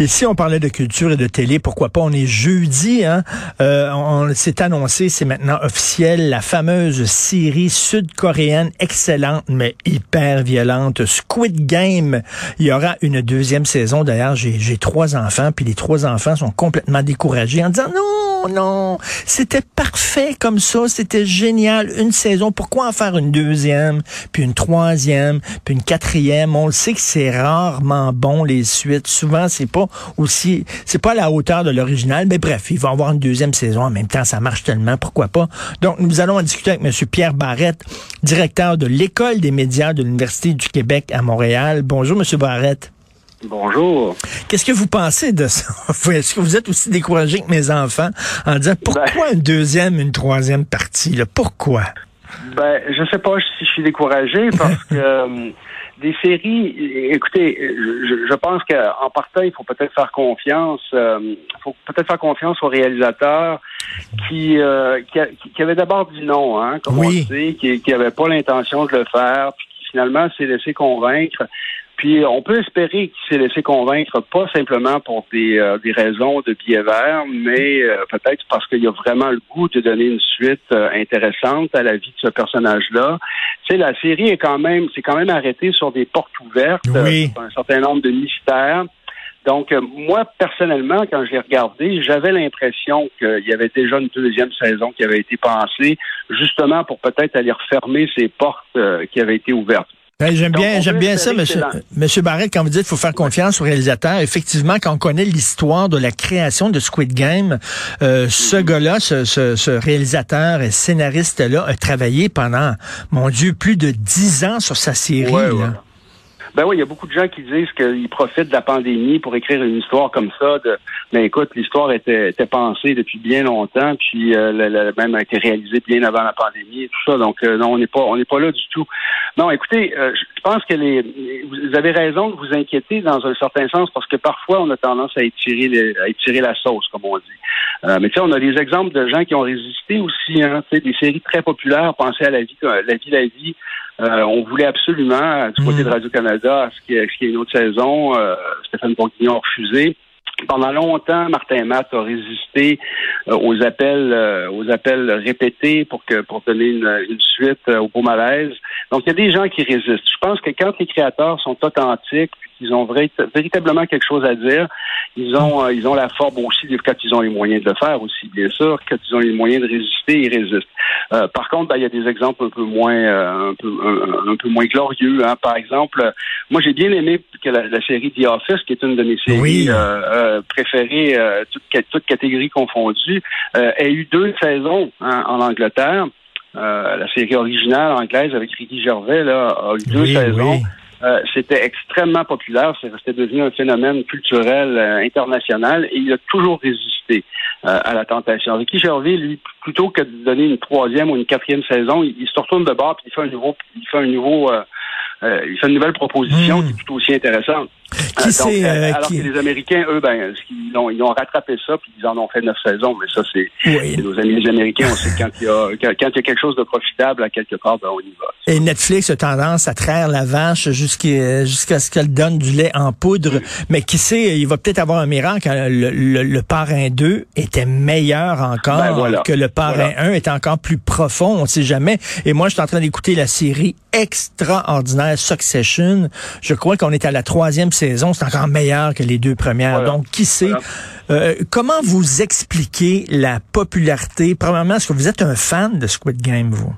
Ici, on parlait de culture et de télé. Pourquoi pas? On est jeudi. Hein? Euh, on, s'est annoncé, c'est maintenant officiel, la fameuse série sud-coréenne excellente, mais hyper violente, Squid Game. Il y aura une deuxième saison. D'ailleurs, j'ai trois enfants, puis les trois enfants sont complètement découragés en disant non, non, c'était parfait comme ça, c'était génial. Une saison, pourquoi en faire une deuxième, puis une troisième, puis une quatrième? On le sait que c'est rarement bon, les suites. Souvent, c'est pas aussi, c'est pas à la hauteur de l'original, mais bref, il va avoir une deuxième saison. En même temps, ça marche tellement, pourquoi pas? Donc, nous allons en discuter avec M. Pierre Barrette, directeur de l'École des médias de l'Université du Québec à Montréal. Bonjour, M. Barrette. Bonjour. Qu'est-ce que vous pensez de ça? Est-ce que vous êtes aussi découragé que mes enfants en disant pourquoi ben- une deuxième, une troisième partie? Là? Pourquoi? Ben, je sais pas si je suis découragé parce que euh, des séries, écoutez, je, je pense qu'en partant, il faut peut-être faire confiance, euh, faut peut-être faire confiance aux réalisateurs qui, euh, qui, avaient d'abord dit non, hein, comme on sait, qui n'avaient pas l'intention de le faire, puis qui finalement s'est laissé convaincre. Puis on peut espérer qu'il s'est laissé convaincre, pas simplement pour des, euh, des raisons de billets verts, mais euh, peut-être parce qu'il y a vraiment le goût de donner une suite euh, intéressante à la vie de ce personnage-là. Tu sais, la série est quand même, c'est quand même arrêté sur des portes ouvertes, oui. un certain nombre de mystères. Donc, moi, personnellement, quand j'ai regardé, j'avais l'impression qu'il y avait déjà une deuxième saison qui avait été pensée, justement pour peut-être aller refermer ces portes qui avaient été ouvertes. Ben, j'aime bien, j'aime bien ça, monsieur, monsieur Barrett, quand vous dites qu'il faut faire confiance au réalisateur. Effectivement, quand on connaît l'histoire de la création de Squid Game, euh, ce mm-hmm. gars-là, ce, ce, réalisateur et scénariste-là, a travaillé pendant, mon Dieu, plus de dix ans sur sa série. Ben oui, il y a beaucoup de gens qui disent qu'ils profitent de la pandémie pour écrire une histoire comme ça. De, ben écoute, l'histoire était, était pensée depuis bien longtemps, puis euh, la, même a été réalisée bien avant la pandémie et tout ça. Donc euh, non, on n'est pas, on n'est pas là du tout. Non, écoutez, euh, je pense que les, vous avez raison de vous inquiéter dans un certain sens parce que parfois on a tendance à étirer, les, à étirer la sauce, comme on dit. Euh, mais tu sais, on a des exemples de gens qui ont résisté aussi. Hein, des séries très populaires. Pensez à la vie, la vie, la vie. Euh, on voulait absolument, du côté de Radio-Canada, ce qui, est, ce qui est une autre saison, euh, Stéphane Bourguignon a refusé. Pendant longtemps, Martin Matt a résisté euh, aux appels, euh, aux appels répétés pour que pour donner une, une suite au beau malaise. Donc, il y a des gens qui résistent. Je pense que quand les créateurs sont authentiques, ils ont véritablement quelque chose à dire. Ils ont, euh, ils ont la force aussi, quand ils ont les moyens de le faire aussi, bien sûr. Quand ils ont les moyens de résister, ils résistent. Euh, par contre, ben, il y a des exemples un peu moins, euh, un, peu, un, peu moins glorieux. Hein. Par exemple, moi, j'ai bien aimé que la, série The Office, qui est une de mes séries préférées, toutes, toutes, catégories confondues, ait eu deux saisons hein, en Angleterre. la série originale anglaise avec Ricky Gervais là, a eu deux saisons. Euh, c'était extrêmement populaire, c'était devenu un phénomène culturel euh, international et il a toujours résisté euh, à la tentation. Ricky Gervais, lui, plutôt que de donner une troisième ou une quatrième saison, il, se retourne de bord et il fait un nouveau, il fait un nouveau euh, il fait une nouvelle proposition hmm. qui est tout aussi intéressante. Qui euh, donc, euh, alors que les Américains, eux, ben, ils ont, ils ont rattrapé ça, puis ils en ont fait neuf saisons. Mais ça, c'est nos amis les Américains. On sait quand il y a quand, il y a quelque chose de profitable à quelque part, ben, on y va. Et Netflix a tendance à traire la vache jusqu'à jusqu'à ce qu'elle donne du lait en poudre. Mais qui sait, il va peut-être avoir un miracle. Le, le, le parrain 2 était meilleur encore ben, que le parrain 1 est encore plus profond. On sait jamais. Et moi, je suis en train d'écouter la série extraordinaire Succession. Je crois qu'on est à la troisième saison. C'est encore meilleur que les deux premières. Donc, qui sait? Euh, comment vous expliquez la popularité? Premièrement, est-ce que vous êtes un fan de Squid Game, vous?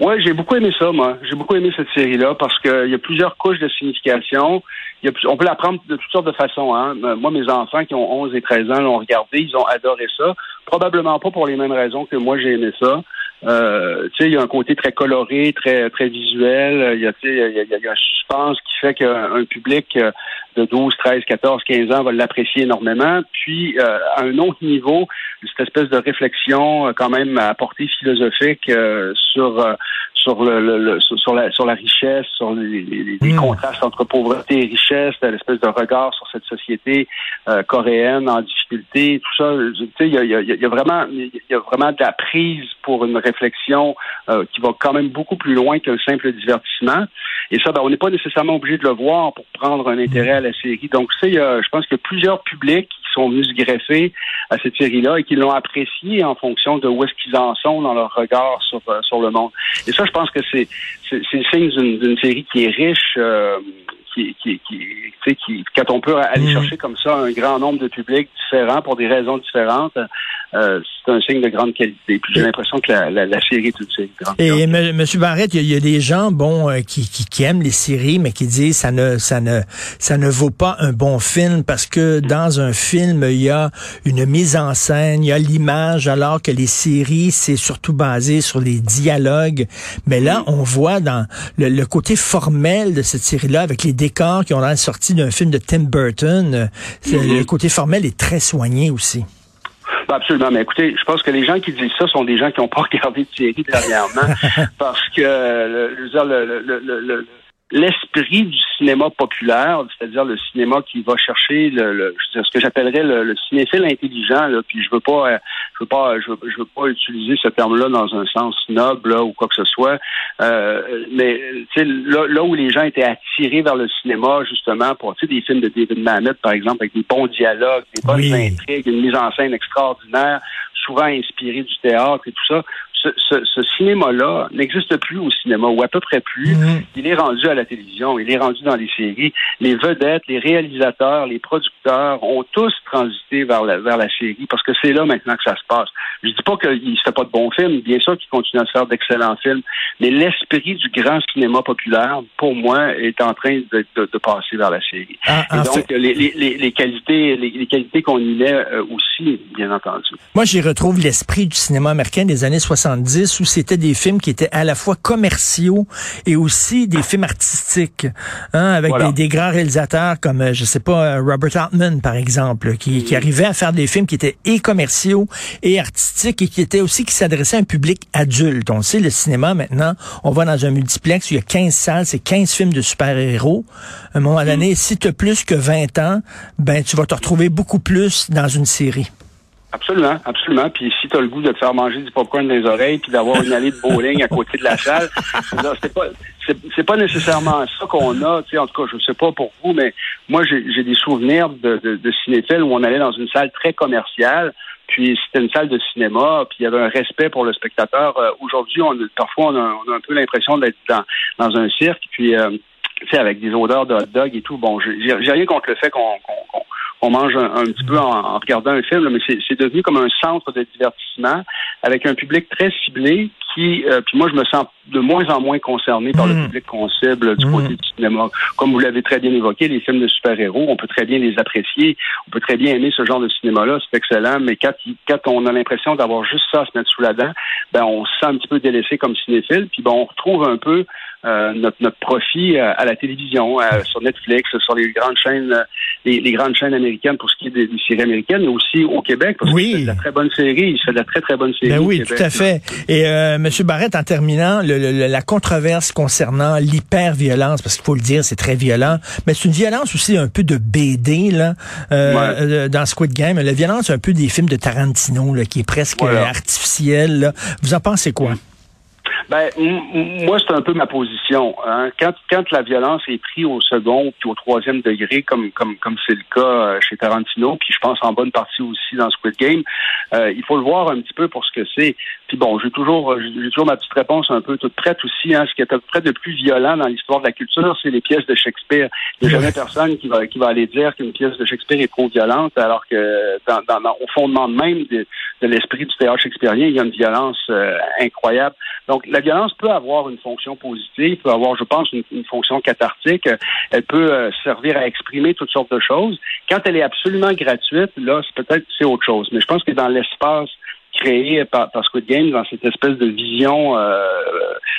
Oui, j'ai beaucoup aimé ça, moi. J'ai beaucoup aimé cette série-là parce qu'il y a plusieurs couches de signification. Il y a, on peut l'apprendre de toutes sortes de façons. Hein. Moi, mes enfants qui ont 11 et 13 ans l'ont regardé, ils ont adoré ça. Probablement pas pour les mêmes raisons que moi j'ai aimé ça. Euh, tu sais, il y a un côté très coloré, très très visuel. Il y a, il y a, y a un suspense qui fait qu'un public de 12, 13, 14, 15 ans va l'apprécier énormément. Puis, euh, à un autre niveau, cette espèce de réflexion quand même à portée philosophique sur sur le, sur, la sur la richesse, sur les, hmm. contrastes entre pauvreté et richesse, l'espèce de regard sur cette société euh, coréenne en difficulté, tout ça. Tu sais, il y a, y a, vraiment il y a vraiment de la prise pour une réflexion euh, qui va quand même beaucoup plus loin qu'un simple divertissement. Et ça, ben, on n'est pas nécessairement obligé de le voir pour prendre un intérêt à la série. Donc, tu sais, je pense qu'il y a plusieurs publics qui sont venus se greffer à cette série-là et qui l'ont appréciée en fonction de où est-ce qu'ils en sont dans leur regard sur, euh, sur le monde. Et ça, je pense que c'est c'est le signe d'une série qui est riche, euh, qui, qui, qui, qui, quand on peut aller mmh. chercher comme ça un grand nombre de publics différents pour des raisons différentes, euh, c'est un signe de grande qualité. Puis j'ai l'impression que la, la, la, série est une série de grande Et M. Barrett, il y, a des gens, bon, euh, qui, qui, aiment les séries, mais qui disent ça ne, ça ne, ça ne vaut pas un bon film parce que dans un film, il y a une mise en scène, il y a l'image, alors que les séries, c'est surtout basé sur les dialogues. Mais là, on voit dans le, côté formel de cette série-là, avec les décors qui ont l'air sortis d'un film de Tim Burton, euh, le côté formel est très soigné aussi. Ben, absolument. Mais écoutez, je pense que les gens qui disent ça sont des gens qui n'ont pas regardé de série dernièrement parce que le, le, le, l'esprit du cinéma populaire, c'est-à-dire le cinéma qui va chercher le, ce que j'appellerais le, cinéphile intelligent. Là, puis je veux pas, euh, je veux pas, je veux, pas utiliser ce terme-là dans un sens noble ou quoi que ce soit. Euh, mais là, là où les gens étaient attirés vers le cinéma justement pour des films de David Mamet, par exemple, avec des bons dialogues, des bonnes intrigues, une mise en scène extraordinaire, souvent inspirée du théâtre et tout ça ce, cinéma-là n'existe plus au cinéma, ou à peu près plus. Mhm. Il est rendu à la télévision, il est rendu dans les séries. Les vedettes, les réalisateurs, les producteurs ont tous transité vers la, vers la série, parce que c'est là maintenant que ça se passe. Je dis pas qu'il ne fait pas de bons films, bien sûr qu'il continue à se faire d'excellents films, mais l'esprit du grand cinéma populaire, pour moi, est en train de, de, passer vers la série. Ah, Et donc, les, les, les, qualités, les, qualités qu'on y met euh, aussi, bien entendu. Moi, j'y retrouve l'esprit du cinéma américain des années 60 où c'était des films qui étaient à la fois commerciaux et aussi des films artistiques, hein, avec des, grands réalisateurs comme, euh, je sais pas, euh, Robert Altman, par exemple, qui, qui arrivait à faire des films qui étaient et commerciaux et artistiques et qui étaient aussi, qui s'adressaient à un public adulte. On sait, le cinéma, maintenant, on va dans un multiplex où il y a 15 salles, c'est 15 films de super-héros. À un moment mm. donné, si tu as plus que 20 ans, ben, tu vas te retrouver beaucoup plus dans une série. Absolument, absolument. Puis si tu as le goût de te faire manger du popcorn dans les oreilles puis d'avoir une allée de bowling à côté de la salle, c'est pas c'est pas nécessairement ça qu'on a. Tu sais, en tout cas, je sais pas pour vous, mais moi j'ai des souvenirs de, de, de cinéphiles où on allait dans une salle très commerciale. Puis c'était une salle de cinéma, puis il y avait un respect pour le spectateur. Euh, aujourd'hui, on parfois on a, un peu l'impression d'être dans, dans un cirque, puis euh, tu sais, avec des odeurs de hot dog et tout. Bon, j'ai rien contre le fait qu'on on mange un, petit peu en, regardant un film, mais c'est devenu comme un centre de divertissement avec un public très ciblé qui, euh, puis moi je me sens de moins en moins concerné par le mmh. public qu'on cible du côté mmh. du cinéma. Comme vous l'avez très bien évoqué, les films de super-héros, on peut très bien les apprécier, on peut très bien aimer ce genre de cinéma-là, c'est excellent, mais quand, quand on a l'impression d'avoir juste ça à se mettre sous la dent, ben on se sent un petit peu délaissé comme cinéphile, puis ben on retrouve un peu euh, notre, notre profit euh, à la télévision, euh, sur Netflix, sur les grandes chaînes, les, grandes chaînes américaines pour ce qui est des, séries américaines, mais aussi au Québec, parce oui. qu'il fait de la très bonne série, il fait de la très très bonne série. Ben oui, tout à fait. Et euh, Monsieur Barrett, en terminant, le, la controverse concernant l'hyper-violence, parce qu'il faut le dire, c'est très violent, mais c'est une violence aussi un peu de BD là, euh, dans Squid Game. La violence un peu des films de Tarantino, là, qui est presque artificielle. Vous en pensez quoi? Ben, moi, c'est un peu ma position. Hein. Quand, quand la violence est prise au second puis au troisième degré, comme comme comme c'est le cas euh, chez Tarantino, puis je pense en bonne partie aussi dans Squid Game, euh, il faut le voir un petit peu pour ce que c'est. Puis bon, j'ai toujours j'ai toujours ma petite réponse un peu toute prête aussi. Hein. Ce qui est à peu près de plus violent dans l'histoire de la culture, c'est les pièces de Shakespeare. Il n'y a jamais personne qui va qui va aller dire qu'une pièce de Shakespeare est trop violente, alors que dans, dans, au fondement même de, de l'esprit du théâtre shakespearien, il y a une violence euh, incroyable. Donc la violence peut avoir une fonction positive, peut avoir, je pense, une, fonction cathartique. Elle peut euh, servir à exprimer toutes sortes de choses. Quand elle est absolument gratuite, là, c'est peut-être c'est autre chose. Mais je pense que dans l'espace créé par, par Squid Game dans cette espèce de vision, euh,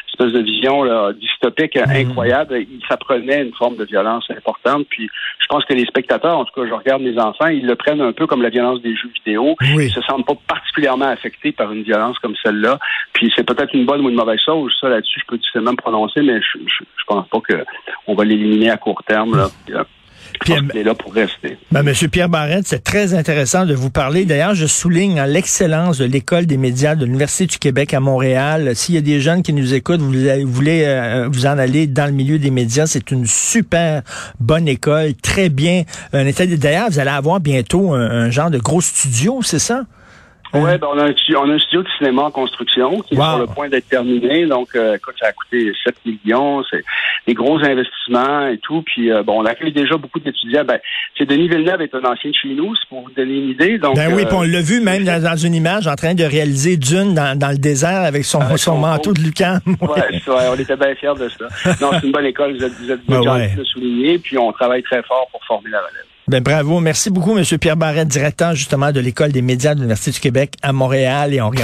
espèce de vision là, dystopique Mhm. incroyable. Il s'apprenait une forme de violence importante. Puis je pense que les spectateurs, en tout cas, je regarde mes enfants, ils le prennent un peu comme la violence des jeux vidéo. Oui. Ils se sentent pas particulièrement affectés par une violence comme celle-là. Puis c'est peut-être une bonne ou une mauvaise chose. Ça, là-dessus, je peux difficilement me prononcer, mais je, je, je pense pas que on va l'éliminer à court terme. Là. Puis, euh, je pense Puis, qu'il est là pour rester. Ben, Monsieur Pierre Barrette, c'est très intéressant de vous parler. D'ailleurs, je souligne hein, l'excellence de l'école des médias de l'Université du Québec à Montréal. S'il y a des jeunes qui nous écoutent, vous, voulez euh, vous en aller dans le milieu des médias, c'est une super bonne école, très bien. État D'ailleurs, vous allez avoir bientôt un, un genre de gros studio, c'est ça? Oui, ben on, a un, on a un studio de cinéma en construction qui est sur le point d'être terminé. Donc, euh, écoute, ça a coûté 7 millions. C'est des gros investissements et tout. Puis, euh, bon, on accueille déjà beaucoup d'étudiants. Ben, c'est Denis Villeneuve est un ancien de chez nous, c'est pour vous donner une idée. Donc, Ben oui, euh, puis on l'a vu même dans, dans une image en train de réaliser Dune dans, dans le désert avec son, Avec son son manteau de Lucan. Ouais, vrai, on était bien fiers de ça. Non, c'est une bonne école, vous êtes, vous êtes Ben ouais. de le souligner, puis on travaille très fort pour former la relève. Ben bravo, merci beaucoup, Monsieur Pierre Barrette, directeur justement de l'école des médias de l'Université du Québec à Montréal, et on